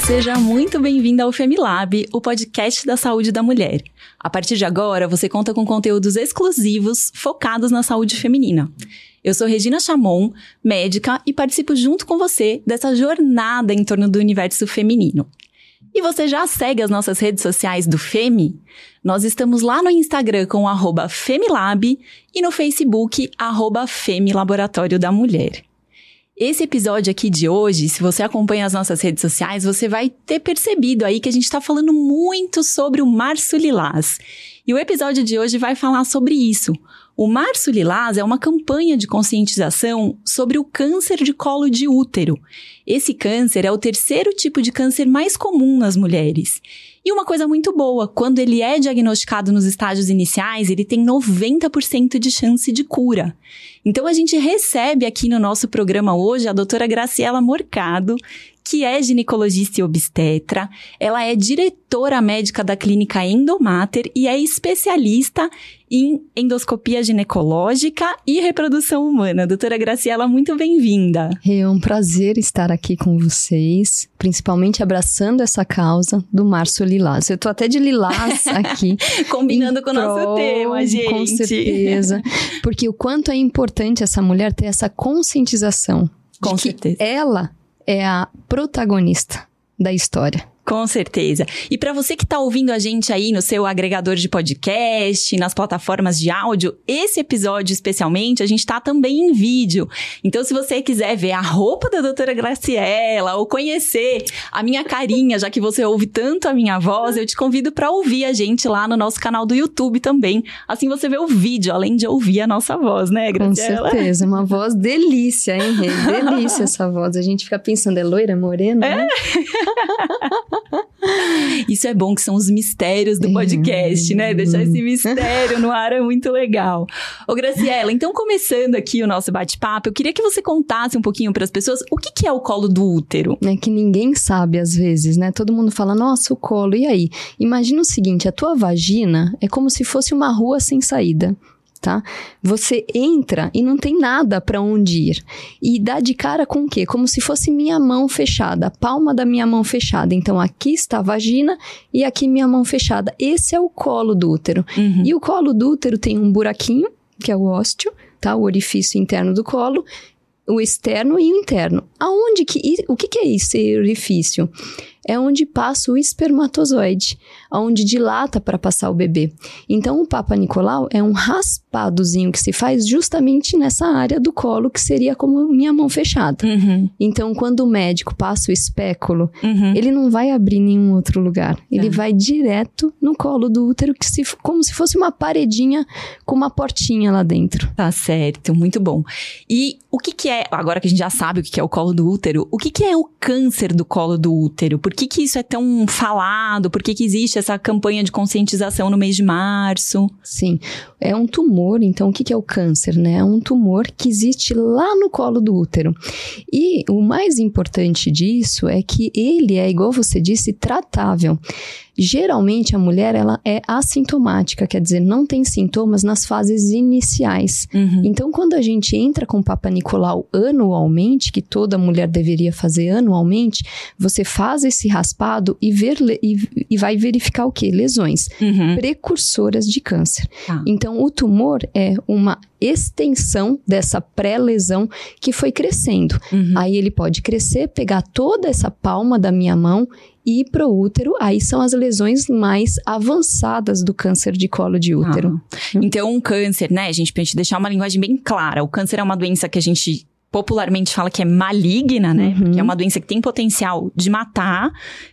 seja muito bem-vinda ao Femilab, o podcast da saúde da mulher. A partir de agora, você conta com conteúdos exclusivos focados na saúde feminina. Eu sou Regina Chamon, médica, e participo junto com você dessa jornada em torno do universo feminino. E você já segue as nossas redes sociais do Femi? Nós estamos lá no Instagram com o Femilab e no Facebook, arroba Femilaboratório da Mulher. Esse episódio aqui de hoje, se você acompanha as nossas redes sociais, você vai ter percebido aí que a gente está falando muito sobre o Março Lilás. E o episódio de hoje vai falar sobre isso. O Março Lilás é uma campanha de conscientização sobre o câncer de colo de útero. Esse câncer é o terceiro tipo de câncer mais comum nas mulheres. E uma coisa muito boa, quando ele é diagnosticado nos estágios iniciais, ele tem 90% de chance de cura. Então a gente recebe aqui no nosso programa hoje a doutora Graciela Morcado, que é ginecologista e obstetra. Ela é diretora médica da clínica Endomater e é especialista em endoscopia ginecológica e reprodução humana. Doutora Graciela, muito bem-vinda. É um prazer estar aqui com vocês, principalmente abraçando essa causa do Março Lilás. Eu tô até de lilás aqui. Combinando com o nosso tema, gente. Com certeza. Porque o quanto é importante essa mulher ter essa conscientização. Com certeza. ela é a protagonista da história. Com certeza. E para você que está ouvindo a gente aí no seu agregador de podcast, nas plataformas de áudio, esse episódio especialmente, a gente está também em vídeo. Então, se você quiser ver a roupa da doutora Graciela ou conhecer a minha carinha, já que você ouve tanto a minha voz, eu te convido para ouvir a gente lá no nosso canal do YouTube também. Assim você vê o vídeo, além de ouvir a nossa voz, né, Graciela? Com certeza, uma voz delícia, hein, Rê? Delícia essa voz. A gente fica pensando, é loira, morena, é? né? Isso é bom, que são os mistérios do podcast, né? Deixar esse mistério no ar é muito legal. Ô, Graciela, então começando aqui o nosso bate-papo, eu queria que você contasse um pouquinho para as pessoas o que, que é o colo do útero. É que ninguém sabe às vezes, né? Todo mundo fala, nossa, o colo, e aí? Imagina o seguinte, a tua vagina é como se fosse uma rua sem saída tá? Você entra e não tem nada para onde ir. E dá de cara com o quê? Como se fosse minha mão fechada, a palma da minha mão fechada. Então aqui está a vagina e aqui minha mão fechada. Esse é o colo do útero. Uhum. E o colo do útero tem um buraquinho, que é o ósteo, tá? O orifício interno do colo, o externo e o interno. Aonde que o que, que é esse orifício? É onde passa o espermatozoide, onde dilata para passar o bebê. Então, o Papa Nicolau é um raspadozinho que se faz justamente nessa área do colo, que seria como minha mão fechada. Uhum. Então, quando o médico passa o espéculo, uhum. ele não vai abrir nenhum outro lugar. Ele é. vai direto no colo do útero, que se, como se fosse uma paredinha com uma portinha lá dentro. Tá certo, muito bom. E o que, que é, agora que a gente já sabe o que é o colo do útero, o que, que é o câncer do colo do útero? Por que, que isso é tão falado? Por que, que existe essa campanha de conscientização no mês de março? Sim, é um tumor, então o que, que é o câncer, né? É um tumor que existe lá no colo do útero. E o mais importante disso é que ele é, igual você disse, tratável. Geralmente a mulher ela é assintomática, quer dizer, não tem sintomas nas fases iniciais. Uhum. Então, quando a gente entra com Papa Nicolau anualmente, que toda mulher deveria fazer anualmente, você faz esse raspado e, ver, e, e vai verificar o que? Lesões uhum. precursoras de câncer. Ah. Então, o tumor é uma extensão dessa pré-lesão que foi crescendo. Uhum. Aí ele pode crescer, pegar toda essa palma da minha mão e ir para o útero, aí são as lesões mais avançadas do câncer de colo de útero. Ah. Então, um câncer, né, gente, pra gente deixar uma linguagem bem clara, o câncer é uma doença que a gente popularmente fala que é maligna, né? Uhum. Porque é uma doença que tem potencial de matar,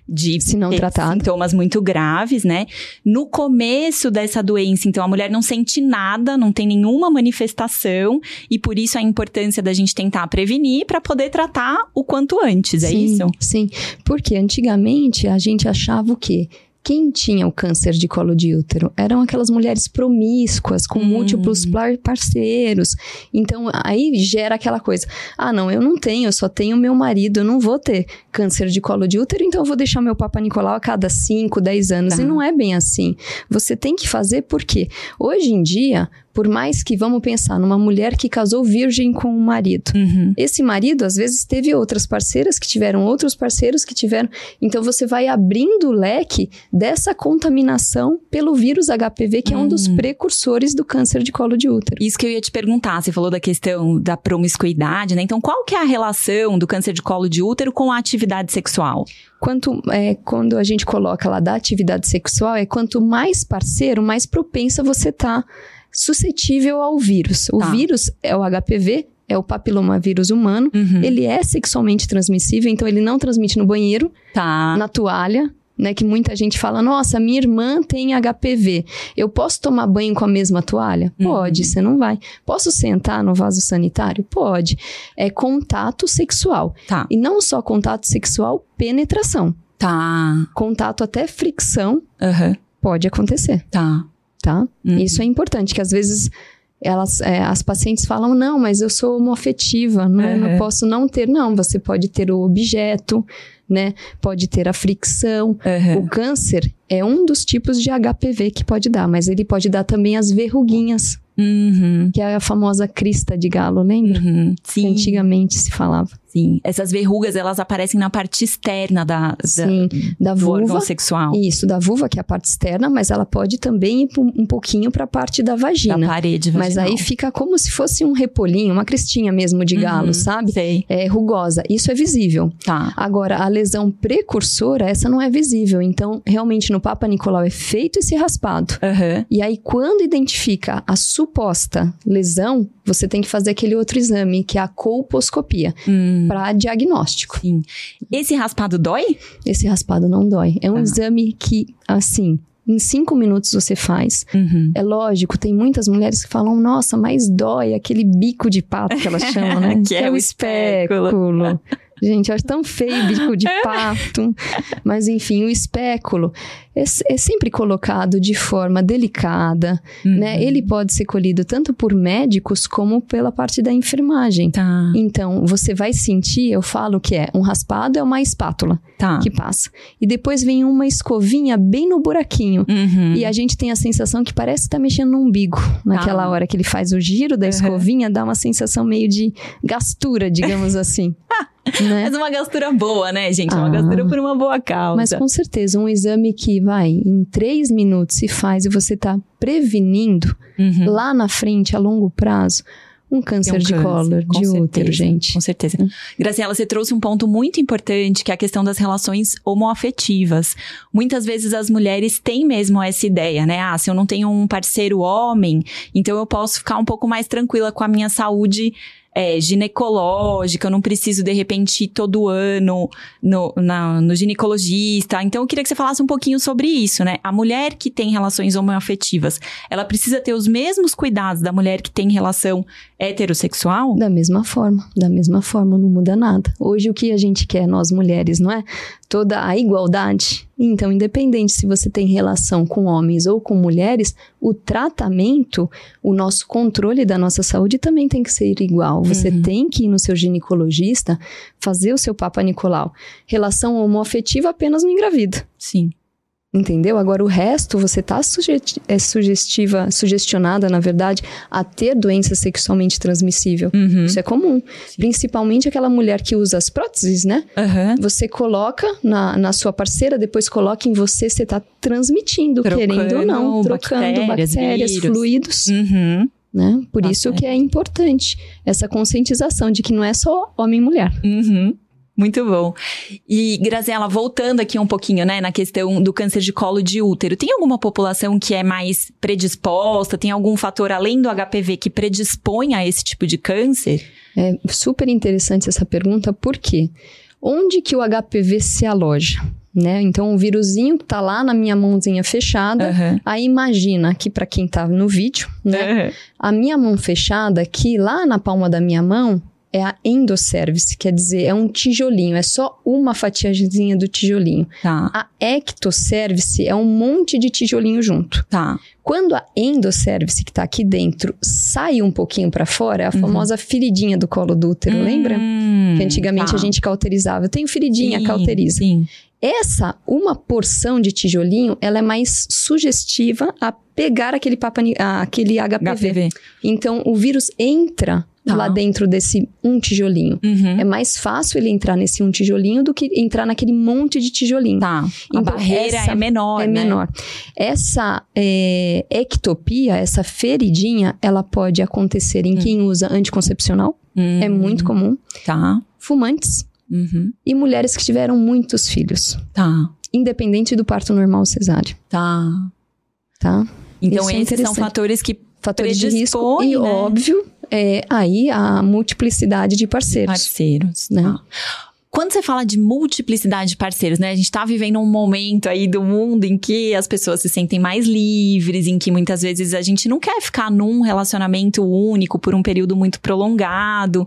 de Se não ter tratada. sintomas muito graves, né? No começo dessa doença, então a mulher não sente nada, não tem nenhuma manifestação e por isso a importância da gente tentar prevenir para poder tratar o quanto antes, é sim, isso? Sim, porque antigamente a gente achava o quê? Quem tinha o câncer de colo de útero? Eram aquelas mulheres promíscuas, com hum. múltiplos parceiros. Então, aí gera aquela coisa: ah, não, eu não tenho, eu só tenho meu marido, eu não vou ter câncer de colo de útero, então eu vou deixar meu Papa Nicolau a cada 5, 10 anos. Tá. E não é bem assim. Você tem que fazer porque hoje em dia Por mais que, vamos pensar, numa mulher que casou virgem com um marido. Uhum. Esse marido, às vezes, teve outras parceiras que tiveram outros parceiros que tiveram. Então, você vai abrindo o leque dessa contaminação pelo vírus HPV, que é um dos Hum. precursores do câncer de colo de útero. Isso que eu ia te perguntar, você falou da questão da promiscuidade, né? Então, qual que é a relação do câncer de colo de útero com a atividade sexual? Quanto, é, quando a gente coloca lá da atividade sexual, é quanto mais parceiro, mais propensa você tá suscetível ao vírus. O Tá. vírus é o HPV, é o papilomavírus humano. Uhum. Ele é sexualmente transmissível, então ele não transmite no banheiro, Tá. na toalha, né? Que muita gente fala, nossa, minha irmã tem HPV. Eu posso tomar banho com a mesma toalha? Uhum. Pode, você não vai. Posso sentar no vaso sanitário? Pode. É contato sexual. Tá. E não só contato sexual, penetração. Tá. Contato até fricção Aham. pode acontecer, Tá. Tá? Uhum. Isso é importante, que às vezes elas, é, as pacientes falam, não, mas eu sou homoafetiva, não, Uhum. não posso não ter. Não, você pode ter o objeto, né? Pode ter a fricção. Aham. O câncer é um dos tipos de HPV que pode dar, mas ele pode dar também as verruguinhas, Uhum. que é a famosa crista de galo, lembra? Uhum. Que Sim. antigamente se falava. Sim. Essas verrugas, elas aparecem na parte externa da, da- Sim, da vulva. sexual. Isso, da vulva, que é a parte externa, mas ela pode também ir um pouquinho para a parte da Da vagina. parede vaginal. Mas aí fica como se fosse um repolinho, uma crestinha mesmo de galo, Uhum. sabe? Sei. É rugosa. Isso é visível. Tá. Agora, a lesão precursora, essa não é visível. Então, realmente, no Papa Nicolau é feito esse raspado. Aham. E aí, quando identifica a suposta lesão, você tem que fazer aquele outro exame, que é a colposcopia, Hum. Para diagnóstico. Sim. Esse raspado dói? Esse raspado não dói. É um Tá. exame que, assim, em cinco minutos você faz. Uhum. É lógico, tem muitas mulheres que falam, nossa, mas dói aquele bico de pato que elas chamam, né? Que é o espéculo. Gente, eu acho tão feio bico de pato. Mas enfim, o espéculo é, é sempre colocado de forma delicada, né? Uhum. Ele pode ser colhido tanto por médicos como pela parte da enfermagem. Tá. Então, você vai sentir, eu falo que é um raspado é uma espátula Tá. que passa. E depois vem uma escovinha bem no buraquinho. Uhum. E a gente tem a sensação que parece que tá mexendo no umbigo. Naquela Ah. hora que ele faz o giro da Uhum. escovinha, dá uma sensação meio de gastura, digamos assim. Né? Mas uma gastura boa, né, gente? É uma Ah. gastura por uma boa causa. Mas com certeza, um exame que vai em três minutos se faz e você tá prevenindo Uhum. lá na frente, a longo prazo, um câncer um de câncer, colo, de útero, certeza, gente. Com certeza. Hum. Graciela, você trouxe um ponto muito importante, que é a questão das relações homoafetivas. Muitas vezes as mulheres têm mesmo essa ideia, né? Ah, se eu não tenho um parceiro homem, então eu posso ficar um pouco mais tranquila com a minha saúde é, ginecológica, eu não preciso, de repente, ir todo ano no, na- no ginecologista. Então, eu queria que você falasse um pouquinho sobre isso, né? A mulher que tem relações homoafetivas, ela precisa ter os mesmos cuidados da mulher que tem relação heterossexual? Da mesma forma, da mesma forma, não muda nada. Hoje o que a gente quer, nós mulheres, não é? Toda a igualdade. Então, independente se você tem relação com homens ou com mulheres, o tratamento, o nosso controle da nossa saúde também tem que ser igual. Você Uhum. tem que ir no seu ginecologista fazer o seu Papa Nicolau. Relação homoafetiva apenas no engravida. Sim. Entendeu? Agora o resto você tá suge- é sugestiva, sugestionada, na verdade, a ter doença sexualmente transmissível. Uhum. Isso é comum. Principalmente aquela mulher que usa as próteses, né? Aham. Você coloca na, na sua parceira, depois coloca em você, você tá transmitindo, Trocando querendo ou não, trocando bactérias, bactérias, fluidos, Uhum. né? Por isso que é importante essa conscientização de que não é só homem e mulher. Uhum. Muito bom. E, Graziela, voltando aqui um pouquinho, né, na questão do câncer de colo de útero, tem alguma população que é mais predisposta? Tem algum fator além do HPV que predispõe a esse tipo de câncer? É super interessante essa pergunta, por quê? Onde que o HPV se aloja? Né? Então, o vírusinho que tá lá na minha mãozinha fechada, Aham. aí imagina aqui para quem tá no vídeo, né? Aham. A minha mão fechada aqui, lá na palma da minha mão, é a endocervice, quer dizer, é um tijolinho, é só uma fatiazinha do tijolinho. Tá, A ectocervice é um monte de tijolinho junto. tá. Quando a endocervice, que tá aqui dentro, sai um pouquinho para fora, é a Uhum. famosa feridinha do colo do útero, lembra? Hum, que antigamente tá. a gente cauterizava. Eu tenho feridinha, Sim, cauteriza. Sim. Essa, uma porção de tijolinho, ela é mais sugestiva a pegar aquele, papa, aquele HPV. HPV. Então, o vírus entra Tá. lá dentro desse um tijolinho. Uhum. É mais fácil ele entrar nesse um tijolinho do que entrar naquele monte de tijolinho. Tá. A Então, barreira essa é menor, é né? menor. Essa é, ectopia, essa feridinha, ela pode acontecer em Hum. quem usa anticoncepcional, Hum, é muito comum, Tá. fumantes Uhum. e mulheres que tiveram muitos filhos, Tá. independente do parto normal ou cesáreo, Tá. tá? Então, Isso é esses são interessante. fatores que Fatores de risco e, né? óbvio, é, aí a multiplicidade de parceiros. parceiros. Né? Tá. Quando você fala de multiplicidade de parceiros, né? A gente tá vivendo um momento aí do mundo em que as pessoas se sentem mais livres, em que muitas vezes a gente não quer ficar num relacionamento único por um período muito prolongado.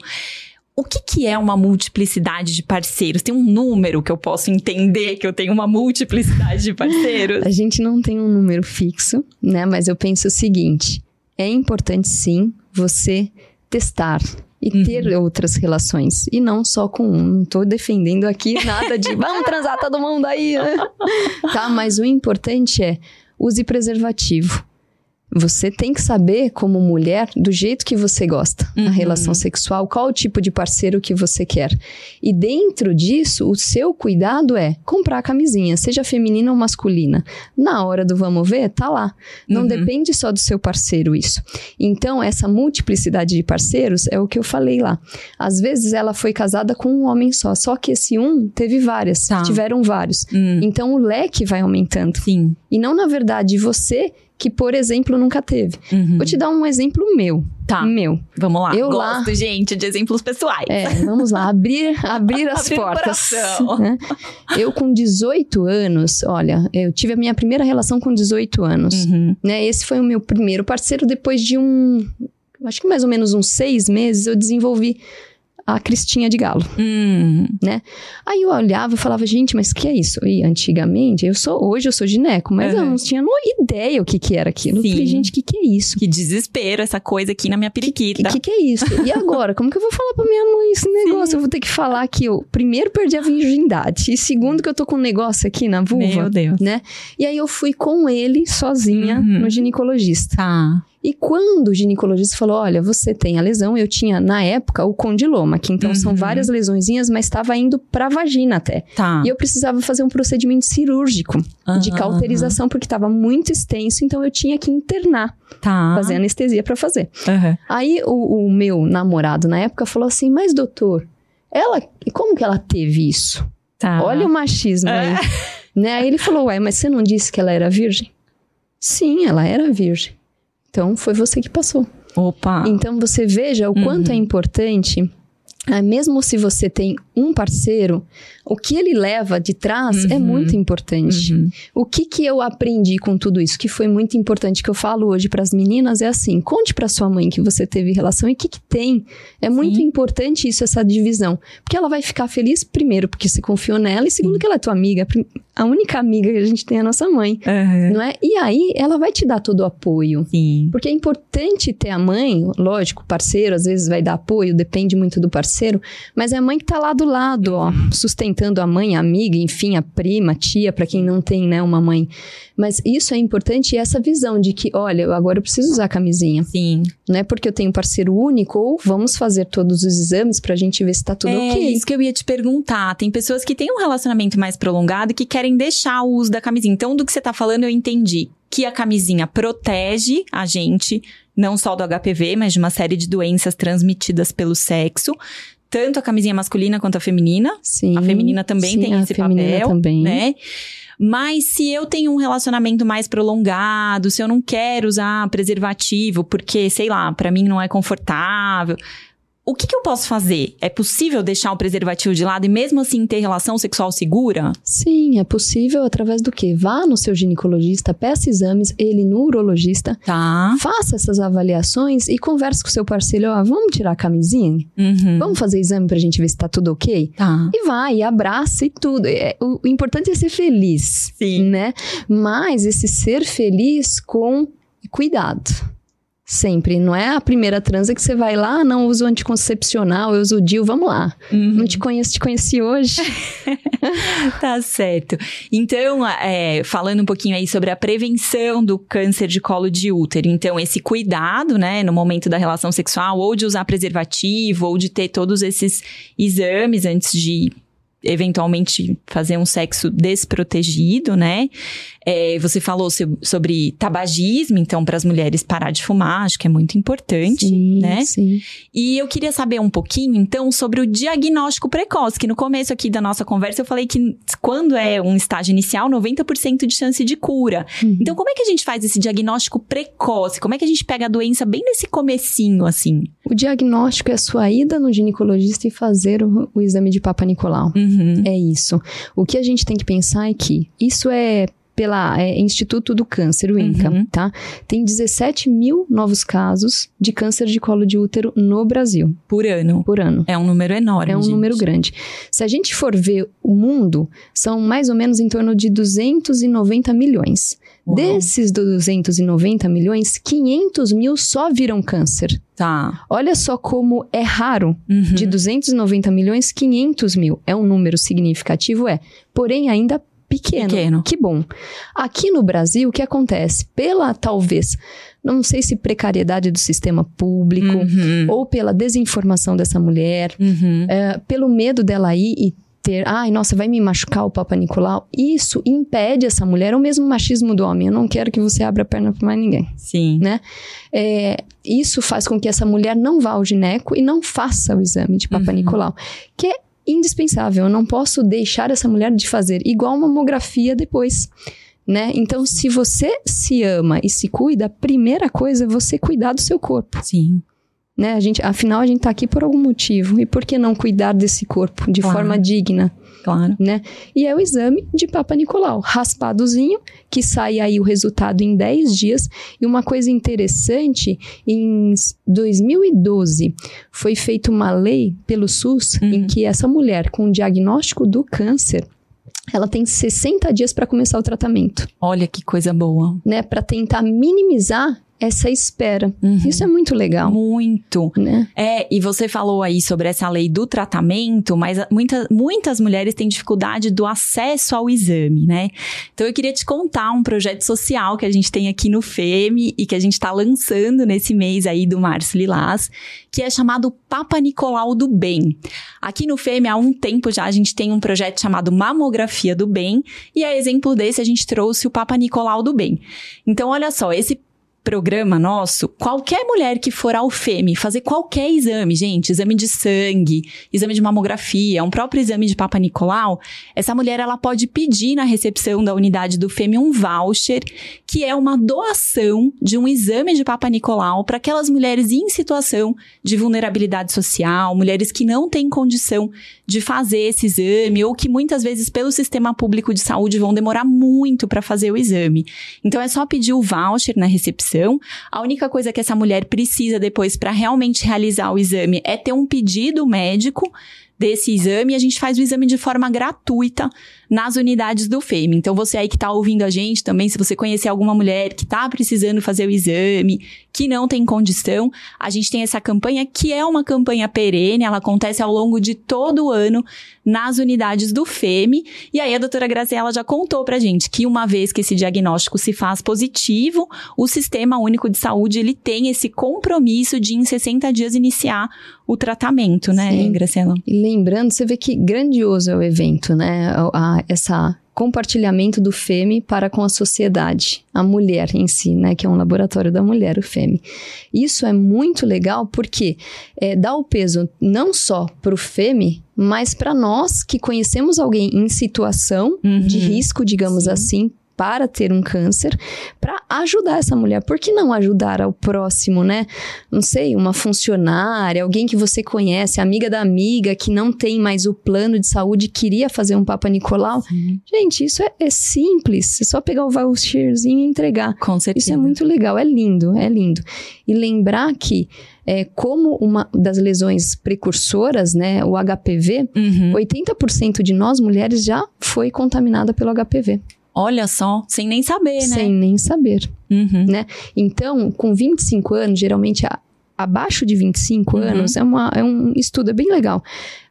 O que, que é uma multiplicidade de parceiros? Tem um número que eu posso entender que eu tenho uma multiplicidade de parceiros? A gente não tem um número fixo, né? Mas eu penso o seguinte: é importante sim você testar e Uhum. ter outras relações. E não só com um. Não tô defendendo aqui nada de vamos transar todo mundo aí, né? Tá? Mas o importante é use preservativo. Você tem que saber, como mulher, do jeito que você gosta, Uhum. a relação sexual, qual o tipo de parceiro que você quer. E dentro disso, o seu cuidado é comprar a camisinha, seja feminina ou masculina. Na hora do vamos ver, tá lá. Não Uhum. depende só do seu parceiro isso. Então, essa multiplicidade de parceiros é o que eu falei lá. Às vezes ela foi casada com um homem só, só que esse um teve várias, Tá. tiveram vários. Hum, Então o leque vai aumentando. sim. E não, na verdade, você que, por exemplo, nunca teve. Uhum. Vou te dar um exemplo meu. Tá, Meu. vamos lá. Eu Gosto, lá- gente, de exemplos pessoais. É, vamos lá, abrir, abrir as Abrir portas. né? Eu, com 18 anos, olha, eu tive a minha primeira relação com 18 anos. Uhum. Né? Esse foi o meu primeiro parceiro. Depois de um. Acho que mais ou menos uns seis meses, eu desenvolvi a Cristinha de Galo. Hum, Aí eu olhava e falava, gente, mas que é isso? E antigamente, eu sou, hoje eu sou gineco, mas eu Uhum. não tinha no ideia o que que era aquilo. Eu Sim. falei, gente, o que que é isso? que desespero essa coisa aqui na minha O periquita. que, que é isso? E agora? Como que eu vou falar pra minha mãe esse negócio? Eu vou ter que falar que eu, primeiro, perdi a virgindade. E segundo, que eu tô com um negócio aqui na vulva. Meu Deus. Né? E aí eu fui com ele, sozinha, Uhum. no ginecologista. Tá. E quando o ginecologista falou: Olha, você tem a lesão, eu tinha na época o condiloma, que então são Uhum. várias lesõezinhas, mas estava indo pra vagina até. Tá. E eu precisava fazer um procedimento cirúrgico de Aham, cauterização, porque estava muito extenso, então eu tinha que internar, Tá. fazer anestesia pra fazer. Aham. Aí o, o meu namorado na época falou assim: Mas doutor, ela, como que ela teve isso? Tá. Olha o machismo aí. Né? Aí ele falou: Ué, mas você não disse que ela era virgem? Sim, ela era virgem. Então foi você que passou. Opa. Então você veja o quanto Uhum. é importante, ah, mesmo se você tem um parceiro, o que ele leva de trás é Uhum. muito importante. Uhum. O que que eu aprendi com tudo isso, que foi muito importante, que eu falo hoje para as meninas, é assim: conte para sua mãe que você teve relação e o que que tem. É muito Sim. importante isso, essa divisão. Porque ela vai ficar feliz, primeiro, porque você confiou nela, e segundo, que ela é tua amiga. A única amiga que a gente tem é a nossa mãe, Aham. não é? E aí, ela vai te dar todo o apoio. Sim. Porque é importante ter a mãe, lógico, parceiro às vezes vai dar apoio, depende muito do parceiro, mas é a mãe que tá lá do lado, ó, sustentando a mãe, a amiga, enfim, a prima, a tia, para quem não tem, né, uma mãe. Mas isso é importante e essa visão de que, olha, agora eu preciso usar a camisinha, Sim. não é porque eu tenho um parceiro único ou vamos fazer todos os exames pra gente ver se tá tudo é ok. isso que eu ia te perguntar. Tem pessoas que têm um relacionamento mais prolongado e que querem deixar o uso da camisinha. Então, do que você tá falando, eu entendi que a camisinha protege a gente, não só do HPV, mas de uma série de doenças transmitidas pelo sexo. Tanto a camisinha masculina quanto a feminina. Sim. A feminina também sim, tem a esse feminina papel, também. né? Mas se eu tenho um relacionamento mais prolongado, se eu não quero usar preservativo porque, sei lá, pra mim não é confortável, o que, que eu posso fazer? É possível deixar o preservativo de lado e mesmo assim ter relação sexual segura? Sim, é possível através do quê? Vá no seu ginecologista, peça exames, ele no urologista, Tá. Faça essas avaliações e converse com o seu parceiro. Ó, vamos tirar a camisinha? Uhum. Vamos fazer exame pra gente ver se tá tudo ok? Tá. E vai, e abraça e tudo. É, o, o importante é ser feliz, Sim. né? Mas esse ser feliz com cuidado. Sempre. Não é a primeira transa que você vai lá, ah, não uso anticoncepcional, eu uso o DIU, vamos lá. Uhum. Não te conheço, te conheci hoje. tá certo. Então, é, falando um pouquinho aí sobre a prevenção do câncer de colo de útero. Então, esse cuidado, né, no momento da relação sexual, ou de usar preservativo, ou de ter todos esses exames antes de eventualmente fazer um sexo desprotegido, né? É, você falou sobre tabagismo, então, para as mulheres parar de fumar, acho que é muito importante, sim, né? Sim. E eu queria saber um pouquinho, então, sobre o diagnóstico precoce, que no começo aqui da nossa conversa eu falei que quando é um estágio inicial, 90% de chance de cura. Uhum. Então, como é que a gente faz esse diagnóstico precoce? Como é que a gente pega a doença bem nesse comecinho, assim? O diagnóstico é a sua ida no ginecologista e fazer o, o exame de Papa Nicolau. Uhum. É isso. O que a gente tem que pensar é que isso é pela é, Instituto do Câncer, o INCA, uhum. tá? Tem 17 mil novos casos de câncer de colo de útero no Brasil. Por ano. Por ano. É um número enorme. É um gente. número grande. Se a gente for ver o mundo, são mais ou menos em torno de 290 milhões. Uau. Desses 290 milhões, 500 mil só viram câncer. Tá. Olha só como é raro. Uhum. De 290 milhões, 500 mil. É um número significativo? É. Porém, ainda pequeno. Pequeno. Que bom. Aqui no Brasil, o que acontece? Pela, talvez, não sei se precariedade do sistema público, uhum. ou pela desinformação dessa mulher, uhum. é, pelo medo dela ir e ter, ai, nossa, vai me machucar o Papa Nicolau. Isso impede essa mulher, ou mesmo o machismo do homem. Eu não quero que você abra a perna para mais ninguém. Sim. Né? É, isso faz com que essa mulher não vá ao gineco e não faça o exame de Papa uhum. Nicolau. Que é indispensável. Eu não posso deixar essa mulher de fazer igual mamografia depois. Né? Então, se você se ama e se cuida, a primeira coisa é você cuidar do seu corpo. Sim. Né? A gente, afinal, a gente está aqui por algum motivo. E por que não cuidar desse corpo de claro. forma digna? Claro. Né? E é o exame de Papa Nicolau, raspadozinho, que sai aí o resultado em 10 dias. E uma coisa interessante, em 2012 foi feita uma lei pelo SUS uhum. em que essa mulher com diagnóstico do câncer ela tem 60 dias para começar o tratamento. Olha que coisa boa. Né, para tentar minimizar essa espera. Uhum. Isso é muito legal. Muito. Né? É, e você falou aí sobre essa lei do tratamento, mas muita, muitas mulheres têm dificuldade do acesso ao exame, né? Então eu queria te contar um projeto social que a gente tem aqui no FEME e que a gente está lançando nesse mês aí do Março Lilás, que é chamado Papa Nicolau do Bem. Aqui no FEME, há um tempo já, a gente tem um projeto chamado Mamografia do Bem, e a exemplo desse, a gente trouxe o Papa Nicolau do Bem. Então, olha só, esse programa nosso, qualquer mulher que for ao FEME fazer qualquer exame, gente, exame de sangue, exame de mamografia, um próprio exame de Papa Nicolau, essa mulher ela pode pedir na recepção da unidade do FEME um voucher, que é uma doação de um exame de Papa Nicolau para aquelas mulheres em situação de vulnerabilidade social, mulheres que não têm condição de fazer esse exame ou que muitas vezes pelo sistema público de saúde vão demorar muito para fazer o exame. Então é só pedir o voucher na recepção. A única coisa que essa mulher precisa depois para realmente realizar o exame é ter um pedido médico desse exame e a gente faz o exame de forma gratuita nas unidades do FEME. Então, você aí que está ouvindo a gente também, se você conhecer alguma mulher que está precisando fazer o exame, que não tem condição, a gente tem essa campanha que é uma campanha perene, ela acontece ao longo de todo o ano nas unidades do FEME. E aí a doutora Graciela já contou pra gente que uma vez que esse diagnóstico se faz positivo, o Sistema Único de Saúde ele tem esse compromisso de em 60 dias iniciar o tratamento, né, Sim. Graciela? E lembrando, você vê que grandioso é o evento, né? A, essa compartilhamento do FEME para com a sociedade, a mulher em si, né, que é um laboratório da mulher, o FEME. Isso é muito legal porque é, dá o peso não só para o FEME, mas para nós que conhecemos alguém em situação uhum. de risco, digamos Sim. assim, para ter um câncer, para ajudar essa mulher. Por que não ajudar ao próximo, né? Não sei, uma funcionária, alguém que você conhece, amiga da amiga que não tem mais o plano de saúde, queria fazer um Papa Nicolau. Sim. Gente, isso é, é, simples. É só pegar o voucherzinho e entregar. Com certeza. Isso é muito legal, é lindo, é lindo. E lembrar que é, como uma das lesões precursoras, né, o HPV, uhum. 80% de nós mulheres já foi contaminada pelo HPV. Olha só, sem nem saber, né? Sem nem saber. Uhum. Então, com 25 anos, geralmente a- abaixo de 25 Uhum. anos, é, uma, é um estudo é bem legal.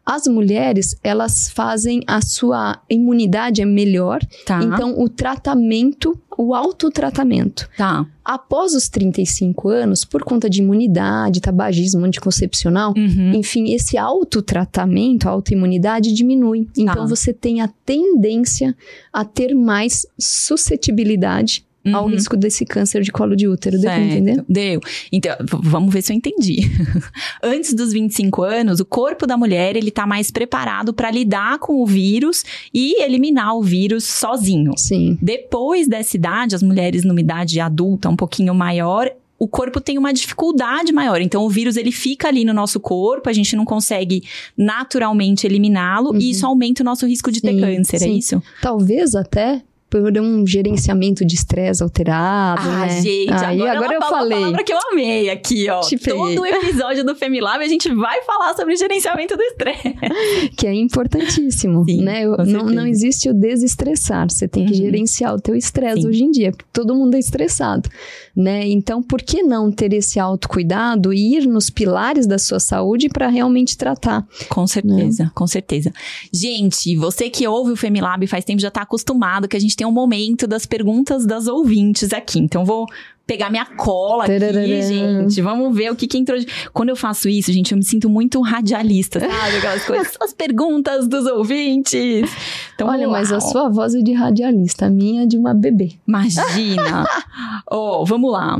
As mulheres, elas fazem a sua imunidade é melhor, Tá. então o tratamento, o autotratamento. Tá. Após os 35 anos, por conta de imunidade, tabagismo anticoncepcional, Uhum. enfim, esse autotratamento, a autoimunidade diminui. Então você tem a tendência a ter mais suscetibilidade ao Uhum. risco desse câncer de colo de útero. Deu pra entender? Deu. Então, vamos ver se eu entendi. Antes dos 25 anos, o corpo da mulher, ele tá mais preparado para lidar com o vírus e eliminar o vírus sozinho. Sim. Depois dessa idade, as mulheres numa idade adulta um pouquinho maior, o corpo tem uma dificuldade maior. Então, o vírus ele fica ali no nosso corpo, a gente não consegue naturalmente eliminá-lo e isso aumenta o nosso risco de ter Sim, câncer, é sim. isso? Talvez até por um gerenciamento de estresse alterado, Ah, né? gente, Aí agora, agora é eu uma pala- falei. palavra que eu amei aqui, ó. Te peguei. Todo episódio do Femilab a gente vai falar sobre gerenciamento do estresse. que é importantíssimo, Sim, né? Eu- não, não existe o desestressar, você tem que Uhum. gerenciar o teu estresse hoje em dia, porque todo mundo é estressado, né? Então, por que não ter esse autocuidado e ir nos pilares da sua saúde para realmente tratar? Com certeza, com certeza. Gente, você que ouve o Femilab faz tempo já tá acostumado que a gente tem um momento das perguntas das ouvintes aqui. Então, vou pegar minha cola aqui, gente. Vamos ver o que que entrou. de- Quando eu faço isso, gente, eu me sinto muito radialista, sabe? Aquelas coisas, as perguntas dos ouvintes. Então, Olha, mas a uau. sua voz é de radialista, a minha é de uma bebê. Imagina! oh, vamos lá.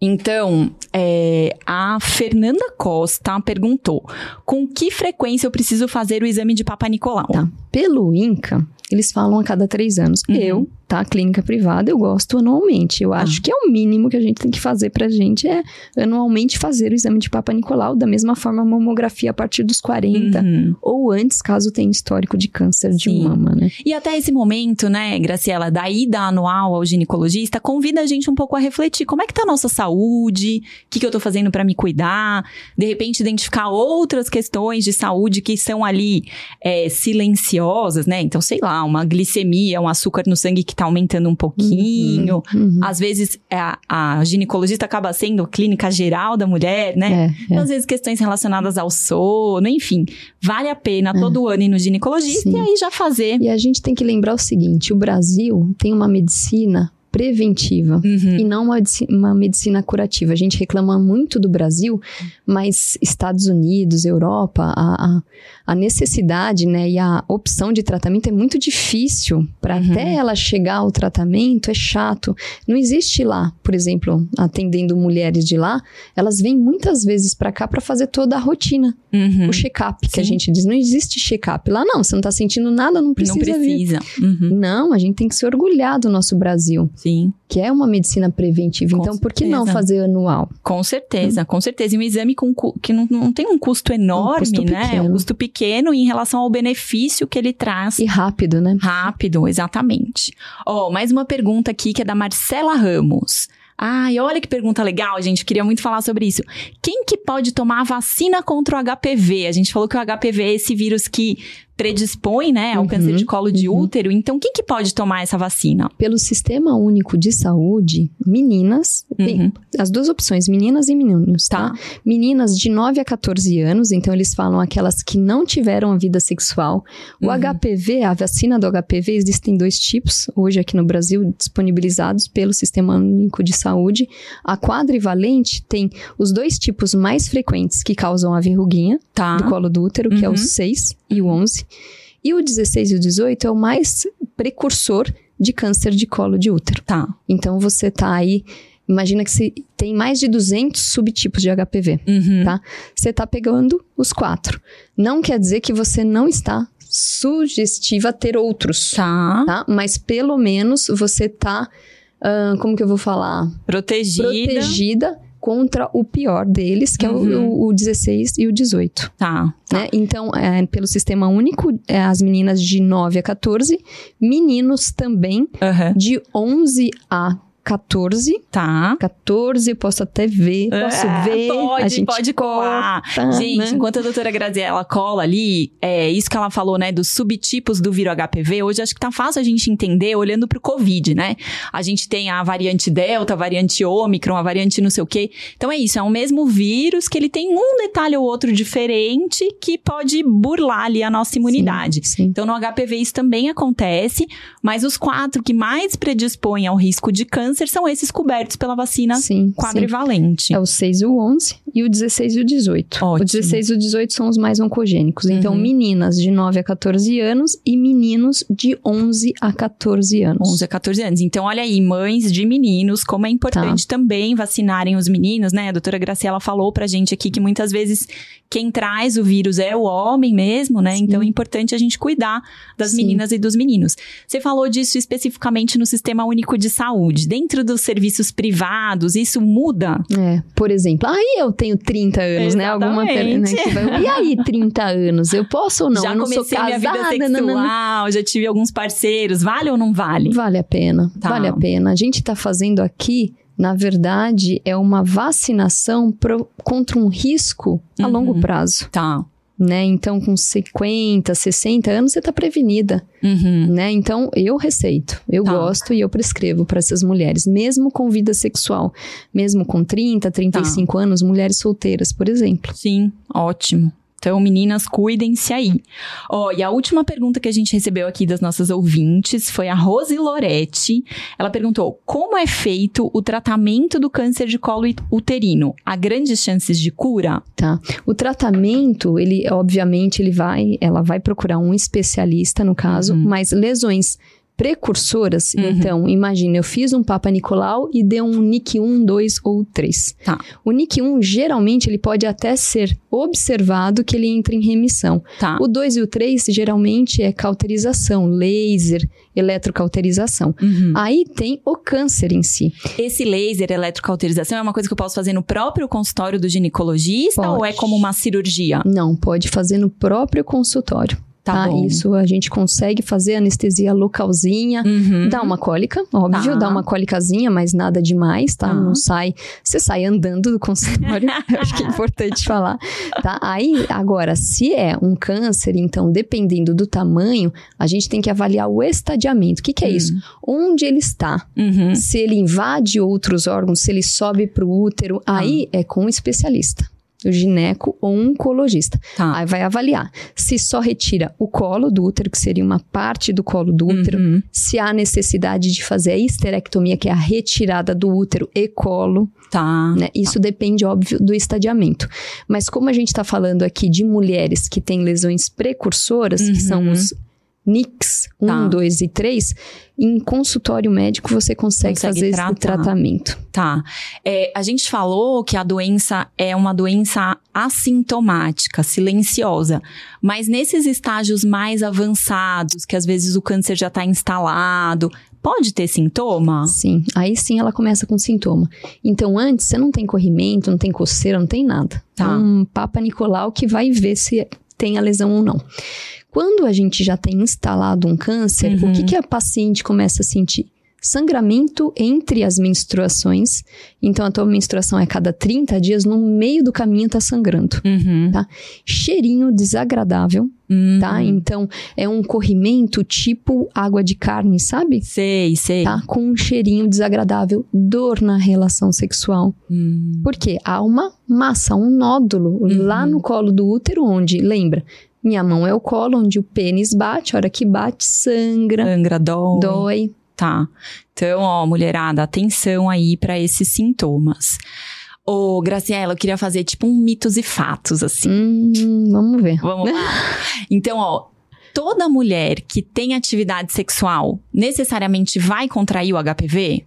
Então, é, a Fernanda Costa perguntou: com que frequência eu preciso fazer o exame de Papa Nicolau? Tá. Pelo INCA, eles falam a cada três anos. Uhum. Eu, tá? Clínica privada, eu gosto anualmente. Eu acho que é o mínimo que a gente tem que fazer pra gente é anualmente fazer o exame de Papa Nicolau, da mesma forma a mamografia a partir dos 40. Uhum. Ou antes, caso tenha histórico de câncer de Sim. mama, né? E até esse momento, né, Graciela, da ida anual ao ginecologista, convida a gente um pouco a refletir como é que tá a nossa saúde, o que, que eu tô fazendo para me cuidar, de repente identificar outras questões de saúde que são ali é, silenciosas, né? Então, sei lá, uma glicemia, um açúcar no sangue que tá aumentando um pouquinho. Uhum. Às vezes, é, a, a ginecologista acaba sendo clínica geral da mulher, né? É, é. Então, às vezes, questões relacionadas ao sono, enfim. Vale a pena todo ano ir no ginecologista Sim. e aí já fazer. E a gente tem que lembrar o seguinte: o Brasil tem uma medicina preventiva. Uhum. E não uma, uma medicina curativa. A gente reclama muito do Brasil, mas Estados Unidos, Europa, a, a, a necessidade né, e a opção de tratamento é muito difícil. Para Uhum. até ela chegar ao tratamento é chato. Não existe lá, por exemplo, atendendo mulheres de lá, elas vêm muitas vezes para cá para fazer toda a rotina, Uhum. o check-up que a Sim. gente diz. Não existe check-up. Lá não, você não tá sentindo nada, não precisa, Não vir. precisa. Uhum. Não, a gente tem que se orgulhar do nosso Brasil Sim, que é uma medicina preventiva. Com então, por que não fazer anual? com certeza, com certeza. E um exame com, que não, não tem um custo enorme, custo né? pequeno. Um custo pequeno em relação ao benefício que ele traz. E rápido, né? Rápido, exatamente. Ó, mais uma pergunta aqui que é da Marcela Ramos. Ai, olha que pergunta legal, gente. Queria muito falar sobre isso. Quem que pode tomar a vacina contra o HPV? A gente falou que o HPV é esse vírus que predispõe, né, ao Uhum, câncer de colo de uhum. útero. Então, quem que pode tomar essa vacina? Pelo Sistema Único de Saúde, meninas, tem Uhum. as duas opções, meninas e meninos, tá? Tá. Meninas de 9 a 14 anos, então eles falam aquelas que não tiveram a vida sexual. O Uhum. HPV, a vacina do HPV, existem dois tipos, hoje aqui no Brasil, disponibilizados pelo Sistema Único de Saúde. A quadrivalente tem os dois tipos mais frequentes que causam a verruguinha, Tá. do colo do útero, que é o Uhum. 6 e o 11. E o 16 e o 18 é o mais precursor de câncer de colo de útero. Tá. Então você tá aí, imagina que se tem mais de 200 subtipos de HPV. Uhum. Tá. Você tá pegando os quatro. Não quer dizer que você não está sugestiva a ter outros, Tá. tá? Mas pelo menos você tá, ah, como que eu vou falar? Protegida. Protegida contra o pior deles, que é Uhum. o, o 16 e o 18 Tá. né? Então, é, pelo sistema único, é, as meninas de 9 a 14, meninos também Aham. de 11 a 14. Tá. 14, posso até ver. Posso É, ver. Pode, a gente pode colar. corta, Gente, né? enquanto a doutora Graziella cola ali, é isso que ela falou, né, dos subtipos do vírus HPV, hoje acho que tá fácil a gente entender olhando pro Covid, né? A gente tem a variante Delta, a variante Ômicron, a variante não sei o quê. Então é isso, é o mesmo vírus que ele tem um detalhe ou outro diferente que pode burlar ali a nossa imunidade. Sim, sim. Então, no HPV isso também acontece, mas os quatro que mais predispõem ao risco de câncer são esses cobertos pela vacina Sim, sim. quadrivalente. É o 6 e o 11 e o 16 e o 18. Ótimo. O 16 e o 18 são os mais oncogênicos. Então, Uhum. meninas de 9 a 14 anos e meninos de 11 a 14 anos. 11 a 14 anos. Então, olha aí, mães de meninos, como é importante Tá. também vacinarem os meninos, né? A doutora Graciela falou pra gente aqui que muitas vezes quem traz o vírus é o homem mesmo, né? Sim. Então, é importante a gente cuidar das Sim. meninas e dos meninos. Você falou disso especificamente no Sistema Único de Saúde. Dentro dos serviços privados, isso muda? É, por exemplo, aí eu tenho 30 anos, né? Alguma né, Exatamente. que vai, E aí, 30 anos? Eu posso ou não? já eu não sou comecei minha vida casada, sexual, nanana. já tive alguns parceiros. Vale ou não vale? Vale a pena, Tá. vale a pena. A gente tá fazendo aqui, na verdade, é uma vacinação pro- contra um risco a Uhum. longo prazo, Tá. Né? Então, com 50, 60 anos, você tá prevenida, Uhum. né? Então, eu receito, eu Tá. gosto e eu prescrevo para essas mulheres, mesmo com vida sexual, mesmo com 30, 35 Tá. anos, mulheres solteiras, por exemplo. Sim, ótimo. Então, meninas, cuidem-se aí. Ó, e a última pergunta que a gente recebeu aqui das nossas ouvintes foi a Rose Loretti. Ela perguntou: como é feito o tratamento do câncer de colo uterino? Há grandes chances de cura? Tá. O tratamento, ele, obviamente, ele vai, ela vai procurar um especialista, no caso, Uhum. mas lesões precursoras, Uhum. então, imagina, eu fiz um Papa Nicolau e deu um NIC 1, 2 ou 3. Tá. O NIC 1, geralmente, ele pode até ser observado que ele entra em remissão. Tá. O 2 e o 3, geralmente, é cauterização, laser, eletrocauterização. Uhum. Aí tem o câncer em si. Esse laser eletrocauterização é uma coisa que eu posso fazer no próprio consultório do ginecologista Pode. ou é como uma cirurgia? Não, pode fazer no próprio consultório. Tá, Tá, bom. isso a gente consegue fazer anestesia localzinha. Uhum. Dá uma cólica, óbvio, Tá. dá uma cólicazinha, mas nada demais, tá? Tá. Não sai. Você sai andando do consultório, acho que é importante falar, tá? Aí, agora, se é um câncer, então, dependendo do tamanho, a gente tem que avaliar o estadiamento. O que, que é Hum. isso? Onde ele está? Uhum. Se ele invade outros órgãos, se ele sobe para o útero, Ah. aí é com um especialista. O gineco ou um oncologista. Tá. Aí vai avaliar se só retira o colo do útero, que seria uma parte do colo do útero, Uhum. se há necessidade de fazer a histerectomia, que é a retirada do útero e colo, Tá. né? Isso depende, óbvio, do estadiamento. Mas como a gente está falando aqui de mulheres que têm lesões precursoras, que são Uhum. os NICs 1, Tá. 2 e 3, em consultório médico você consegue, Consegue fazer tratar. esse tratamento. Tá. É, a gente falou que a doença é uma doença assintomática, silenciosa. Mas nesses estágios mais avançados, que às vezes o câncer já está instalado, pode ter sintoma? Sim, aí sim ela começa com sintoma. Então, antes, você não tem corrimento, não tem coceira, não tem nada. Tá. É um Papa Nicolau que vai ver se tem a lesão ou não. Quando a gente já tem instalado um câncer, Uhum. o que, que a paciente começa a sentir? Sangramento entre as menstruações. Então, a tua menstruação é cada 30 dias, no meio do caminho tá sangrando. Uhum. Cheirinho desagradável, Uhum. tá? Então, é um corrimento tipo água de carne, sabe? Sei, sei. tá? Com um cheirinho desagradável, dor na relação sexual. Hum. Porque há uma massa, um nódulo Uhum. lá no colo do útero, onde, lembra, minha mão é o colo onde o pênis bate, a hora que bate, sangra, Angra, dói. dói. Tá. Então, ó, mulherada, atenção aí pra esses sintomas. Ô, Graciela, eu queria fazer tipo um mitos e fatos, assim. Hum, vamos ver. Vamos lá. Então, ó, toda mulher que tem atividade sexual necessariamente vai contrair o HPV?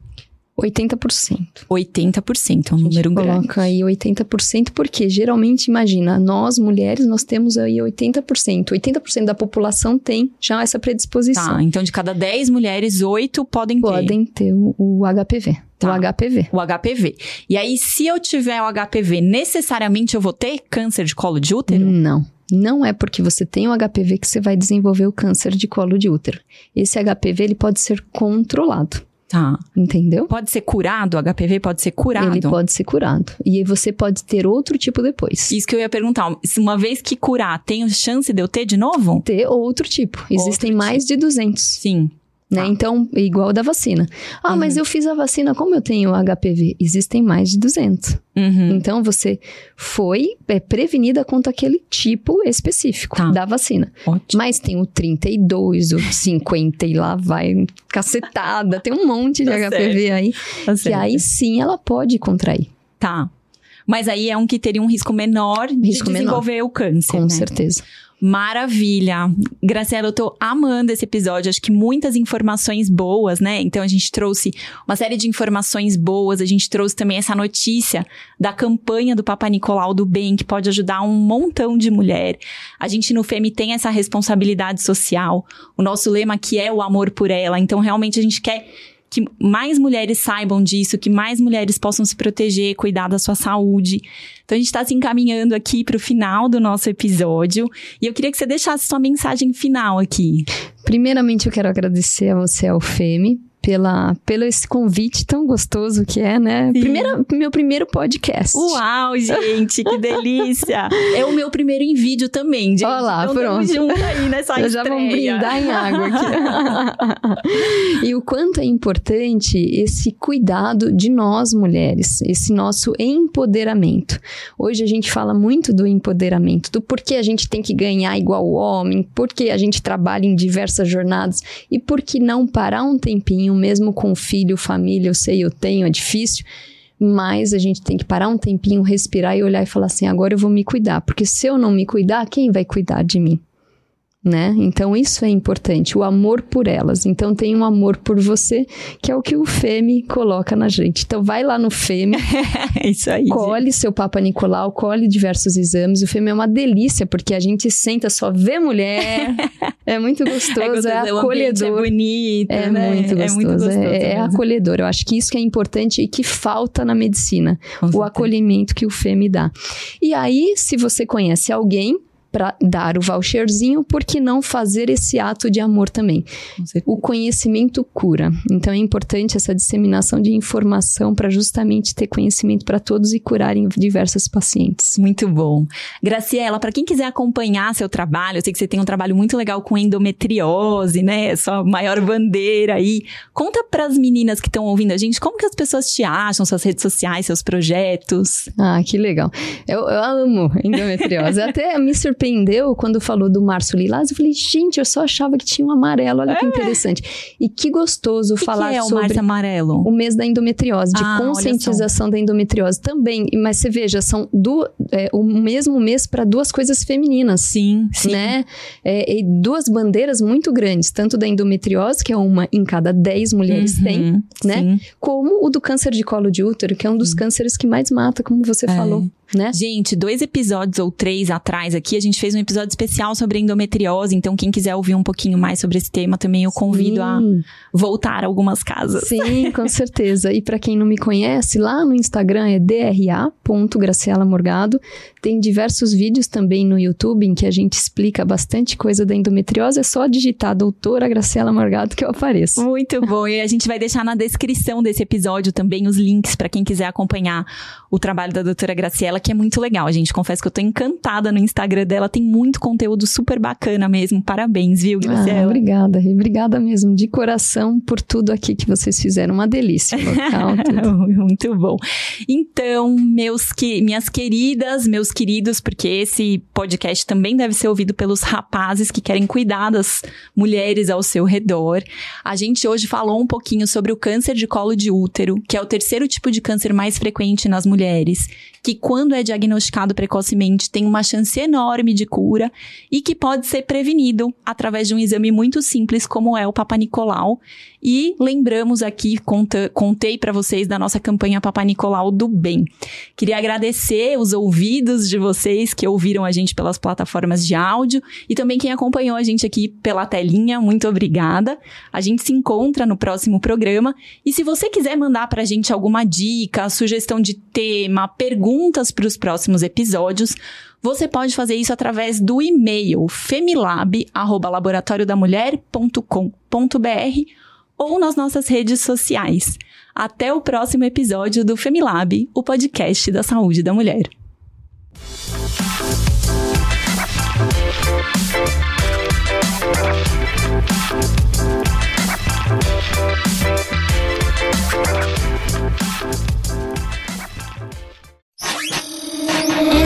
80%. 80%, é um número grande. coloca aí 80%, porque geralmente, imagina, nós mulheres, nós temos aí 80%. 80% da população tem já essa predisposição. Tá, então de cada 10 mulheres, 8 podem ter Podem ter o, o HPV. Tá. O HPV. o HPV. E aí, se eu tiver o HPV, necessariamente eu vou ter câncer de colo de útero? Não. Não é porque você tem o HPV que você vai desenvolver o câncer de colo de útero. Esse HPV ele pode ser controlado. Tá. Entendeu? Pode ser curado? O HPV pode ser curado? Ele pode ser curado. E aí você pode ter outro tipo depois. Isso que eu ia perguntar. Uma vez que curar, tem chance de eu ter de novo? Ter outro tipo. Existem tipo. mais de 200. Sim. Né? Tá. Então, igual da vacina. Ah, Uhum. mas eu fiz a vacina, como eu tenho HPV? Existem mais de 200. Uhum. Então, você foi é, prevenida contra aquele tipo específico Tá. da vacina. Ótimo. Mas tem o 32, o 50 e lá vai cacetada. Tem um monte de Tá HPV aí. Tá Que certo. aí sim ela pode contrair. Tá. Mas aí é um que teria um risco menor de Risco menor. desenvolver o câncer, Com né? certeza. Maravilha. Graciela, eu tô amando esse episódio. Acho que muitas informações boas, né? Então a gente trouxe uma série de informações boas. A gente trouxe também essa notícia da campanha do Papa Nicolau do Bem, que pode ajudar um montão de mulher. A gente no FEMI tem essa responsabilidade social. O nosso lema aqui é o amor por ela. Então realmente a gente quer que mais mulheres saibam disso, que mais mulheres possam se proteger, cuidar da sua saúde. Então a gente está se encaminhando aqui para o final do nosso episódio e eu queria que você deixasse sua mensagem final aqui. Primeiramente, eu quero agradecer a você, ao FEME, pela, pelo esse convite tão gostoso que é, né? Sim. Primeira, meu primeiro podcast. Uau, gente, que delícia! É o meu primeiro em vídeo também, gente. Olha lá, então, pronto. junto aí nessa já estreia. brindar em água aqui. e o quanto é importante esse cuidado de nós mulheres, esse nosso empoderamento. Hoje a gente fala muito do empoderamento, do porquê a gente tem que ganhar igual o homem, porque a gente trabalha em diversas jornadas e por que não parar um tempinho, mesmo com filho, família, eu sei, eu tenho, é difícil. Mas a gente tem que parar um tempinho, respirar e olhar e falar assim: agora eu vou me cuidar, porque se eu não me cuidar, quem vai cuidar de mim? Né? Então isso é importante, o amor por elas. Então tem um amor por você, que é o que o Feme coloca na gente. Então vai lá no Feme, É isso aí. gente. colhe seu Papa Nicolau, colhe diversos exames. O Feme é uma delícia, porque a gente senta, só vê mulher. é muito gostoso, é, gostoso, ambiente acolhedor. É bonito, É né? muito gostoso, É muito gostoso. é, é acolhedor. Eu acho que isso que é importante e que falta na medicina Com o certeza. acolhimento que o FEME dá. E aí, se você conhece alguém para dar o voucherzinho, por que não fazer esse ato de amor também? O conhecimento cura. Então é importante essa disseminação de informação para justamente ter conhecimento para todos e curarem diversas pacientes. Muito bom. Graciela, para quem quiser acompanhar seu trabalho, eu sei que você tem um trabalho muito legal com endometriose, né? Sua maior bandeira aí. Conta para as meninas que estão ouvindo a gente, como que as pessoas te acham, suas redes sociais, seus projetos. Ah, que legal. Eu, eu amo endometriose. Até me surpreendeu quando falou do Março Lilás. Eu falei, gente, eu só achava que tinha um amarelo. Olha que interessante. E que gostoso que, falar que é o sobre Amarelo? o mês da endometriose, de Ah, conscientização da endometriose também. Mas você veja, são du- é, o mesmo mês para duas coisas femininas. Sim, sim. Né? É, e duas bandeiras muito grandes, tanto da endometriose, que é uma em cada 10 mulheres tem, Uhum, né? sim. como o do câncer de colo de útero, que é um dos cânceres que mais mata, como você É. falou, né? Gente, dois episódios ou três atrás aqui, a gente fez um episódio especial sobre endometriose. Então, quem quiser ouvir um pouquinho mais sobre esse tema, também eu convido a Sim. voltar a algumas casas. Sim, com certeza. E para quem não me conhece, lá no Instagram é dra.graciela Morgado. Tem diversos vídeos também no YouTube em que a gente explica bastante coisa da endometriose. É só digitar doutora Graciela Morgado que eu apareço. Muito bom. E a gente vai deixar na descrição desse episódio também os links para quem quiser acompanhar o trabalho da doutora Graciela, que é muito legal. A gente confessa que eu tô encantada no Instagram dela. Tem muito conteúdo super bacana mesmo. Parabéns, viu, Ah, Graciela? obrigada, Rê. obrigada mesmo, de coração, por tudo aqui que vocês fizeram. Uma delícia. Local. Muito bom. Então, meus que, minhas queridas, meus queridos, porque esse podcast também deve ser ouvido pelos rapazes que querem cuidar das mulheres ao seu redor. A gente hoje falou um pouquinho sobre o câncer de colo de útero, que é o terceiro tipo de câncer mais frequente nas mulheres, que quando é diagnosticado precocemente tem uma chance enorme de cura e que pode ser prevenido através de um exame muito simples como é o Papa Nicolau. E lembramos aqui, conta, contei para vocês da nossa campanha Papa Nicolau do Bem. Queria agradecer os ouvidos de vocês que ouviram a gente pelas plataformas de áudio e também quem acompanhou a gente aqui pela telinha. Muito obrigada. A gente se encontra no próximo programa. E se você quiser mandar pra gente alguma dica, sugestão de tema, perguntas para os próximos episódios, você pode fazer isso através do e-mail femilab@laboratoriodamulher.com.br ou nas nossas redes sociais. Até o próximo episódio do Femilab, o podcast da saúde da mulher.